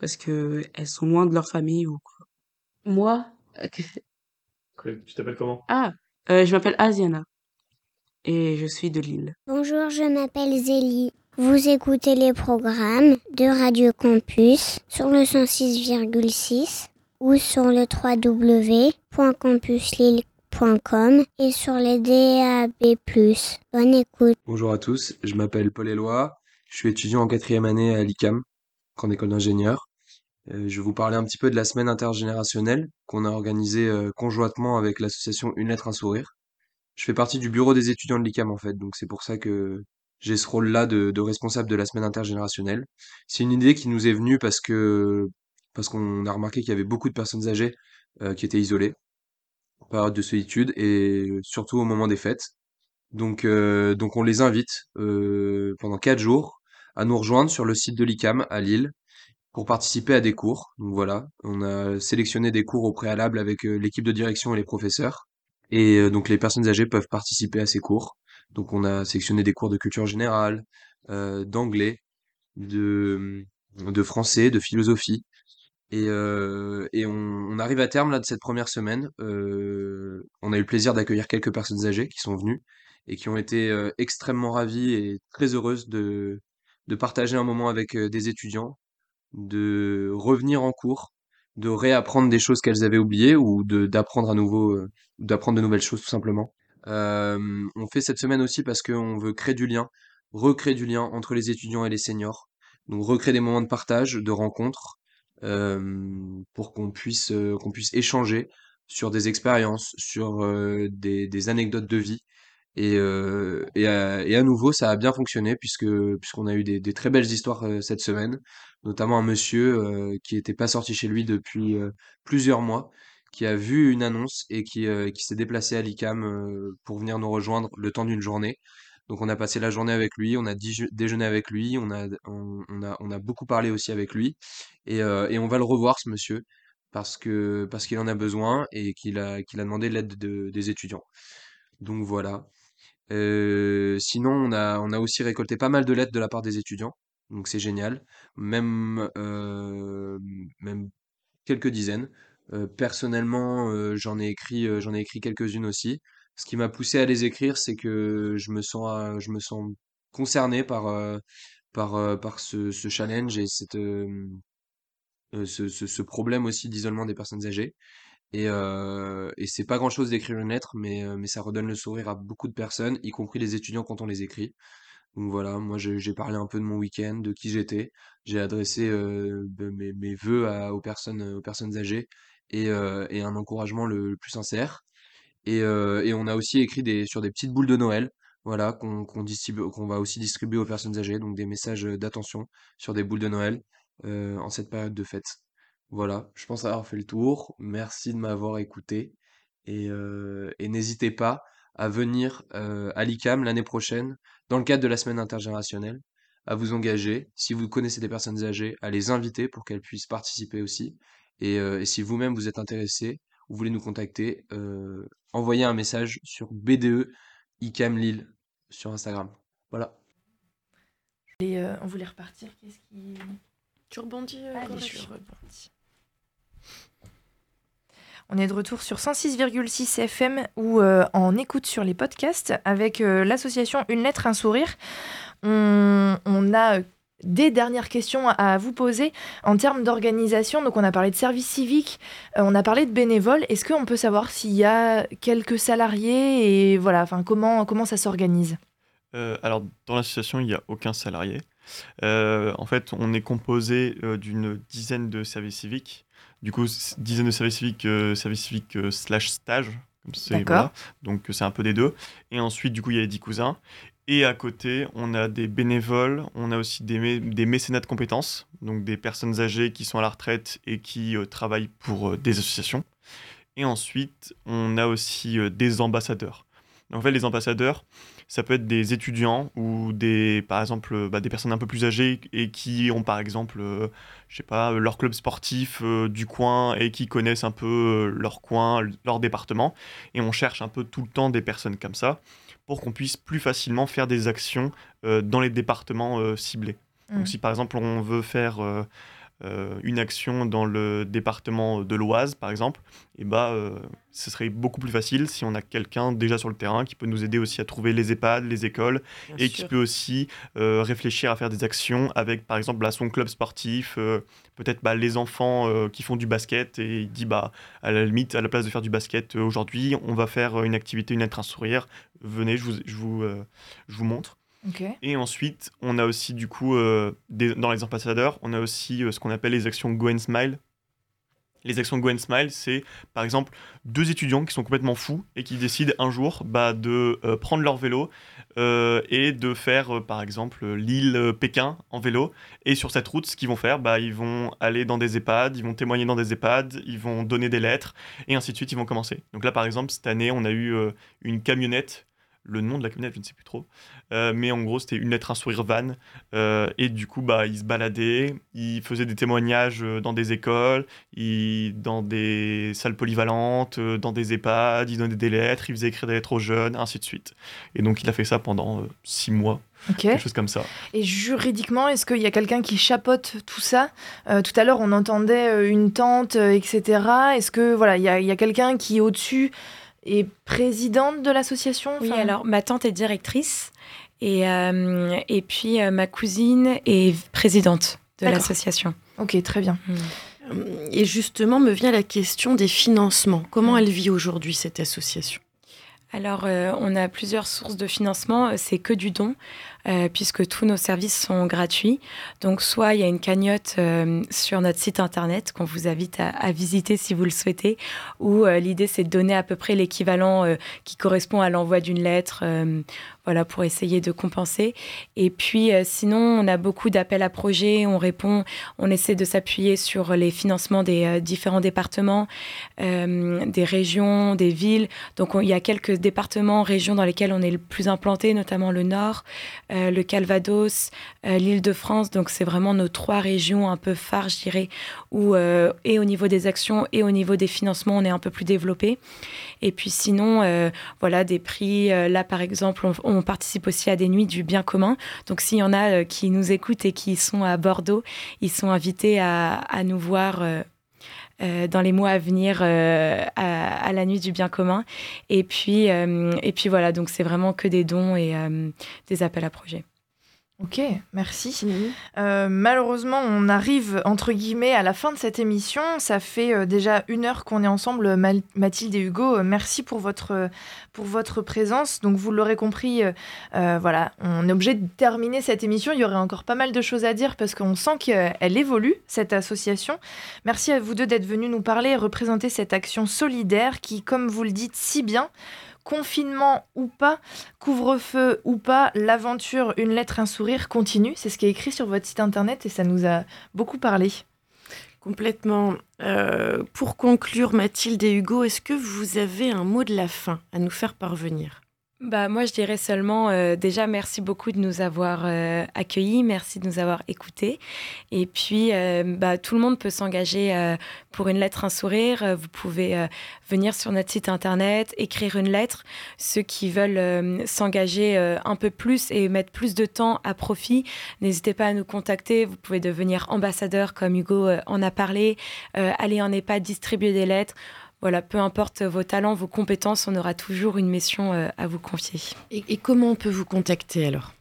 parce que elles sont loin de leur famille ou quoi. Moi, tu t'appelles comment? Ah, je m'appelle Asiana et je suis de Lille. Bonjour, je m'appelle Zélie. Vous écoutez les programmes de Radio Campus sur le 106,6 ou sur le www.campuslille.com et sur les DAB+. Bonne écoute. Bonjour à tous, je m'appelle Paul Éloi, je suis étudiant en quatrième année à l'ICAM, Grande École d'ingénieur. Euh, je vais vous parler un petit peu de la semaine intergénérationnelle qu'on a organisée euh, conjointement avec l'association Une lettre, un sourire. Je fais partie du bureau des étudiants de l'ICAM en fait, donc c'est pour ça que j'ai ce rôle-là de, de, responsable de la semaine intergénérationnelle. C'est une idée qui nous est venue parce que parce qu'on a remarqué qu'il y avait beaucoup de personnes âgées euh, qui étaient isolées en période de solitude et surtout au moment des fêtes. Donc donc on les invite pendant quatre jours à nous rejoindre sur le site de l'ICAM à Lille pour participer à des cours. Donc voilà, on a sélectionné des cours au préalable avec l'équipe de direction et les professeurs. Et donc les personnes âgées peuvent participer à ces cours. Donc on a sélectionné des cours de culture générale, euh, d'anglais, de, français, de philosophie. Et, euh, on, arrive à terme là de cette première semaine. Euh, on a eu le plaisir d'accueillir quelques personnes âgées qui sont venues et qui ont été euh, extrêmement ravies et très heureuses de, partager un moment avec euh, des étudiants, de revenir en cours, de réapprendre des choses qu'elles avaient oubliées ou d'apprendre à nouveau, euh, d'apprendre de nouvelles choses tout simplement. Euh, on fait cette semaine aussi parce qu'on veut créer du lien, recréer du lien entre les étudiants et les seniors. Donc recréer des moments de partage, de rencontres, euh, pour qu'on puisse, euh, qu'on puisse échanger sur des expériences, sur des, des, anecdotes de vie. Et, à, et, à, nouveau, ça a bien fonctionné puisque puisqu'on a eu des, très belles histoires cette semaine, notamment un monsieur qui n'était pas sorti chez lui depuis plusieurs mois qui a vu une annonce et qui, euh, qui s'est déplacé à l'ICAM euh, pour venir nous rejoindre le temps d'une journée. Donc on a passé la journée avec lui, on a déjeuné avec lui, on a, on, a, on a beaucoup parlé aussi avec lui. Et, euh, et on va le revoir, ce monsieur, parce que parce qu'il en a besoin et qu'il a, qu'il a demandé l'aide de, des étudiants. Donc voilà. Sinon, on a, on a aussi récolté pas mal de lettres de la part des étudiants. Donc c'est génial. Même, même quelques dizaines. Euh, personnellement, euh, j'en ai écrit, euh, j'en ai écrit quelques-unes aussi. Ce qui m'a poussé à les écrire, c'est que je me sens, je me sens concerné par, par, par ce, ce challenge et cette, ce, ce, ce problème aussi d'isolement des personnes âgées. Et, euh, et c'est pas grand-chose d'écrire une lettre, mais, mais ça redonne le sourire à beaucoup de personnes, y compris les étudiants quand on les écrit. Donc voilà, moi j'ai parlé un peu de mon week-end, de qui j'étais. J'ai adressé euh, mes, mes à, aux personnes, âgées et, euh, un encouragement le, plus sincère. Et, euh, on a aussi écrit sur des petites boules de Noël, voilà, qu'on va aussi distribuer aux personnes âgées, donc des messages d'attention sur des boules de Noël euh, en cette période de fête. Voilà, je pense avoir fait le tour. Merci de m'avoir écouté et, euh, et n'hésitez pas à venir euh, à l'ICAM l'année prochaine dans le cadre de la semaine intergénérationnelle, à vous engager. Si vous connaissez des personnes âgées, à les inviter pour qu'elles puissent participer aussi. Et, euh, et si vous-même vous êtes intéressé ou voulez nous contacter, euh, envoyez un message sur BDE ICAM Lille sur Instagram. Voilà. Et euh, on voulait repartir. Qu'est-ce qui. Tu rebondis euh, Allez, je rebondis. On est de retour sur 106,6 FM ou euh, en écoute sur les podcasts avec euh, l'association Une lettre, un sourire. On, a euh, des dernières questions à vous poser en termes d'organisation. Donc, on a parlé de service civique, on a parlé de bénévoles. Est-ce qu'on peut savoir s'il y a quelques salariés et voilà, enfin, comment, comment ça s'organise? Alors, dans l'association, il n'y a aucun salarié. En fait, on est composé d'une dizaine de services civiques. Du coup, dizaine de services civiques, euh, services civiques euh, slash stage. comme voilà. Donc, euh, c'est un peu des deux. Et ensuite, du coup, il y a les 10 cousins. Et à côté, on a des bénévoles, on a aussi des, mé- des mécénats de compétences, donc des personnes âgées qui sont à la retraite et qui euh, travaillent pour euh, des associations. Et ensuite, on a aussi des ambassadeurs. Donc, en fait, les ambassadeurs, ça peut être des étudiants ou des, par exemple, euh, bah, des personnes un peu plus âgées et qui ont, par exemple, euh, je sais pas, leur club sportif euh, du coin et qui connaissent un peu leur coin, leur département. Et on cherche un peu tout le temps des personnes comme ça pour qu'on puisse plus facilement faire des actions dans les départements ciblés. Donc, si par exemple on veut faire euh, une action dans le département de l'Oise, par exemple, et bah, euh, ce serait beaucoup plus facile si on a quelqu'un déjà sur le terrain qui peut nous aider aussi à trouver les EHPAD, les écoles, Bien et qui peut aussi euh, réfléchir à faire des actions avec, par exemple, là, son club sportif, peut-être bah, les enfants qui font du basket, et il dit, bah, à la limite, à la place de faire du basket aujourd'hui, on va faire une activité, une un sourire, venez, je vous, je vous, je vous montre. Et ensuite, on a aussi du coup, euh, dans les ambassadeurs, on a aussi euh, ce qu'on appelle les actions Go and Smile. Les actions Go and Smile, c'est par exemple deux étudiants qui sont complètement fous et qui décident un jour bah, de euh, prendre leur vélo et de faire par exemple Lille-Pékin en vélo. Et sur cette route, ce qu'ils vont faire, bah, ils vont aller dans des EHPAD, ils vont témoigner dans des EHPAD, ils vont donner des lettres et ainsi de suite, ils vont commencer. Donc là, par exemple, cette année, on a eu une camionnette. Le nom de la camionnette, je ne sais plus trop. Euh, mais en gros, c'était une lettre, un sourire van. Euh, et du coup, bah, ils se baladaient, ils faisaient des témoignages euh, dans des écoles, dans des salles polyvalentes, dans des EHPAD, ils donnaient des lettres, ils faisaient écrire des lettres aux jeunes, ainsi de suite. Et donc, il a fait ça pendant euh, six mois, quelque chose comme ça. Et juridiquement, est-ce qu'il y a quelqu'un qui chapeaute tout ça? Euh, Tout à l'heure, on entendait une tante, etc. Est-ce que voilà, il y a, il y a quelqu'un qui au-dessus est présidente de l'association? Oui, Enfin, alors ma tante est directrice et, euh, et puis euh, ma cousine est présidente de l'association. Ok, très bien. Et justement, me vient la question des financements. Comment elle vit aujourd'hui, cette association? Alors, euh, on a plusieurs sources de financement. C'est que du don, euh, puisque tous nos services sont gratuits. Donc, soit il y a une cagnotte euh, sur notre site internet qu'on vous invite à, visiter si vous le souhaitez, où euh, l'idée c'est de donner à peu près l'équivalent qui correspond à l'envoi d'une lettre, voilà, pour essayer de compenser. Et puis, sinon, on a beaucoup d'appels à projets. On répond, on essaie de s'appuyer sur les financements des différents départements, des régions, des villes. Donc, on- il y a quelques départements, régions dans lesquelles on est le plus implanté, notamment le Nord, euh, le Calvados, euh, l'Île-de-France. Donc, c'est vraiment nos trois régions un peu phares, je dirais, où, euh, et au niveau des actions et au niveau des financements, on est un peu plus développé. Et puis, sinon, euh, voilà, des prix. là, par exemple, on, participe aussi à des nuits du bien commun. Donc, s'il y en a qui nous écoutent et qui sont à Bordeaux, ils sont invités à, à nous voir. Euh, dans les mois à venir euh, à, à la nuit du bien commun. Et puis, euh, et puis voilà, donc c'est vraiment que des dons et des appels à projets. Ok, merci. Euh, malheureusement, on arrive entre guillemets à la fin de cette émission. Ça fait euh, déjà une heure qu'on est ensemble, Mal- Mathilde et Hugo. Euh, merci pour votre pour votre présence. Donc vous l'aurez compris, euh, voilà, on est obligé de terminer cette émission. Il y aurait encore pas mal de choses à dire parce qu'on sent qu'elle évolue cette association. Merci à vous deux d'être venus nous parler et représenter cette action solidaire qui, comme vous le dites si bien, confinement ou pas, couvre-feu ou pas, l'aventure Une lettre, un sourire continue. C'est ce qui est écrit sur votre site internet et ça nous a beaucoup parlé. Complètement. Euh, pour conclure, Mathilde et Hugo, est-ce que vous avez un mot de la fin à nous faire parvenir? Bah, moi, je dirais seulement euh, déjà merci beaucoup de nous avoir euh, accueillis, merci de nous avoir écoutés. Et puis, euh, bah, tout le monde peut s'engager pour une lettre, un sourire. Vous pouvez venir sur notre site internet, écrire une lettre. Ceux qui veulent s'engager un peu plus et mettre plus de temps à profit, n'hésitez pas à nous contacter. Vous pouvez devenir ambassadeur, comme Hugo en a parlé, aller en EHPAD, distribuer des lettres voilà, peu importe vos talents, vos compétences, on aura toujours une mission euh, à vous confier. Et, comment on peut vous contacter alors?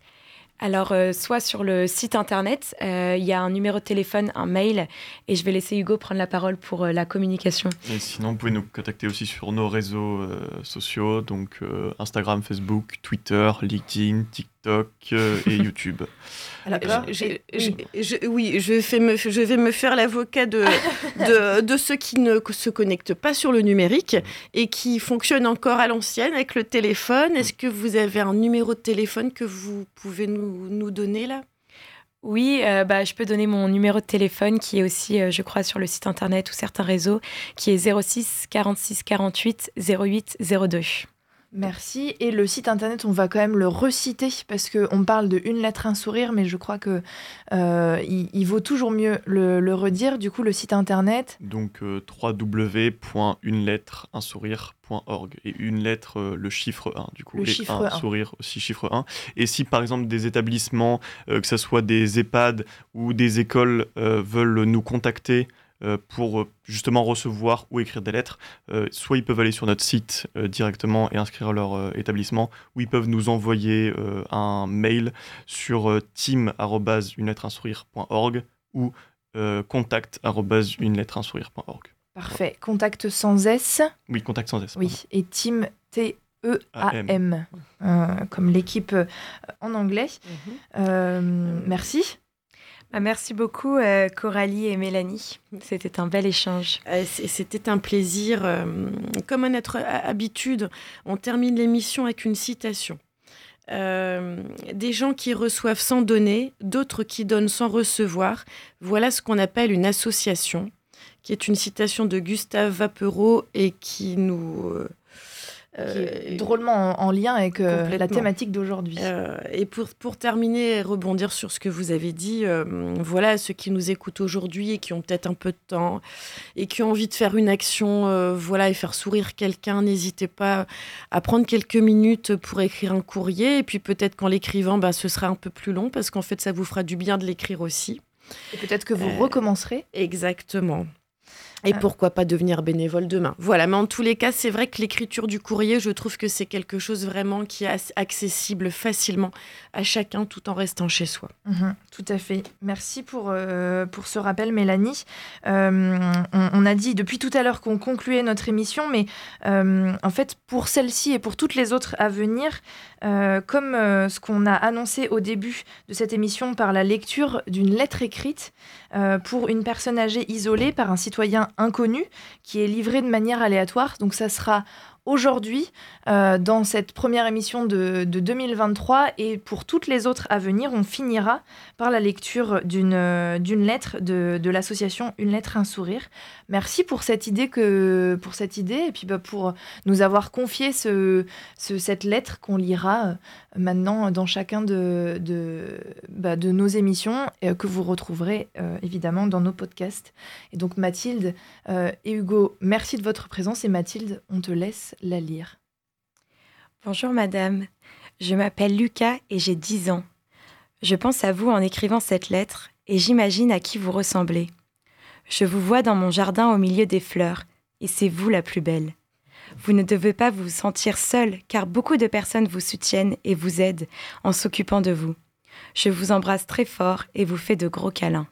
Alors, euh, soit sur le site internet, euh, il y a un numéro de téléphone, un mail, et je vais laisser Hugo prendre la parole pour la communication. Et sinon, vous pouvez nous contacter aussi sur nos réseaux sociaux, donc Instagram, Facebook, Twitter, LinkedIn, TikTok et (laughs) YouTube. Je, oui, je, fais me, je vais me faire l'avocat de, (laughs) de, ceux qui ne se connectent pas sur le numérique et qui fonctionnent encore à l'ancienne avec le téléphone. Est-ce que vous avez un numéro de téléphone que vous pouvez nous, nous donner là? Oui, euh, bah, je peux donner mon numéro de téléphone qui est aussi, euh, je crois, sur le site internet ou certains réseaux, qui est 06 46 48 08 02. Merci. Et le site internet, on va quand même le reciter parce qu'on parle de une lettre, un sourire, mais je crois que euh, il, vaut toujours mieux le, redire. Du coup, le site internet. Donc euh, www.unelettreinsourire.org et une lettre, euh, le chiffre 1, du coup. Le chiffre 1. Sourire aussi, chiffre 1. Et si par exemple des établissements, que ce soit des EHPAD ou des écoles, veulent nous contacter, euh, pour euh, justement recevoir ou écrire des lettres. Euh, soit ils peuvent aller sur notre site directement et inscrire leur établissement, ou ils peuvent nous envoyer un mail sur team.unelettreinsourire.org ou contact.unelettreinsourire.org. Parfait. Contact sans S. Oui, contact sans S. Oui, et team T E A M, comme l'équipe en anglais. Mhm. merci beaucoup euh, Coralie et Mélanie. C'était un bel échange. Euh, c'était un plaisir. Euh, comme à notre habitude, on termine l'émission avec une citation. des gens qui reçoivent sans donner, d'autres qui donnent sans recevoir. Voilà ce qu'on appelle une association, qui est une citation de Gustave Vapereau et qui nous euh, drôlement en, lien avec euh, la thématique d'aujourd'hui. Euh, et pour, pour terminer et rebondir sur ce que vous avez dit, voilà, ceux qui nous écoutent aujourd'hui et qui ont peut-être un peu de temps et qui ont envie de faire une action, voilà, et faire sourire quelqu'un, n'hésitez pas à prendre quelques minutes pour écrire un courrier. Et puis peut-être qu'en l'écrivant, bah, ce sera un peu plus long parce qu'en fait, ça vous fera du bien de l'écrire aussi. Et peut-être que vous recommencerez. Exactement. Et ah. pourquoi pas devenir bénévole demain. Voilà, mais en tous les cas, c'est vrai que l'écriture du courrier, je trouve que c'est quelque chose vraiment qui est accessible facilement à chacun tout en restant chez soi. Mhm, tout à fait. Merci pour, euh, pour ce rappel, Mélanie. Euh, on, a dit depuis tout à l'heure qu'on concluait notre émission, mais euh, en fait, pour celle-ci et pour toutes les autres à venir, comme ce qu'on a annoncé au début de cette émission par la lecture d'une lettre écrite pour une personne âgée isolée par un citoyen inconnu qui est livré de manière aléatoire. Donc ça sera aujourd'hui euh, dans cette première émission de, 2023 et pour toutes les autres à venir, on finira par la lecture d'une euh, lettre de, l'association Une lettre, un sourire. Merci pour cette idée, pour cette idée et puis bah, pour nous avoir confié ce, cette lettre qu'on lira euh, maintenant dans chacun bah, de nos émissions et que vous retrouverez évidemment dans nos podcasts. Et donc Mathilde et Hugo, merci de votre présence et Mathilde, on te laisse la lire. Bonjour madame, je m'appelle Lucas et j'ai 10 ans. Je pense à vous en écrivant cette lettre et j'imagine à qui vous ressemblez. Je vous vois dans mon jardin au milieu des fleurs et c'est vous la plus belle. Vous ne devez pas vous sentir seul car beaucoup de personnes vous soutiennent et vous aident en s'occupant de vous. Je vous embrasse très fort et vous fais de gros câlins.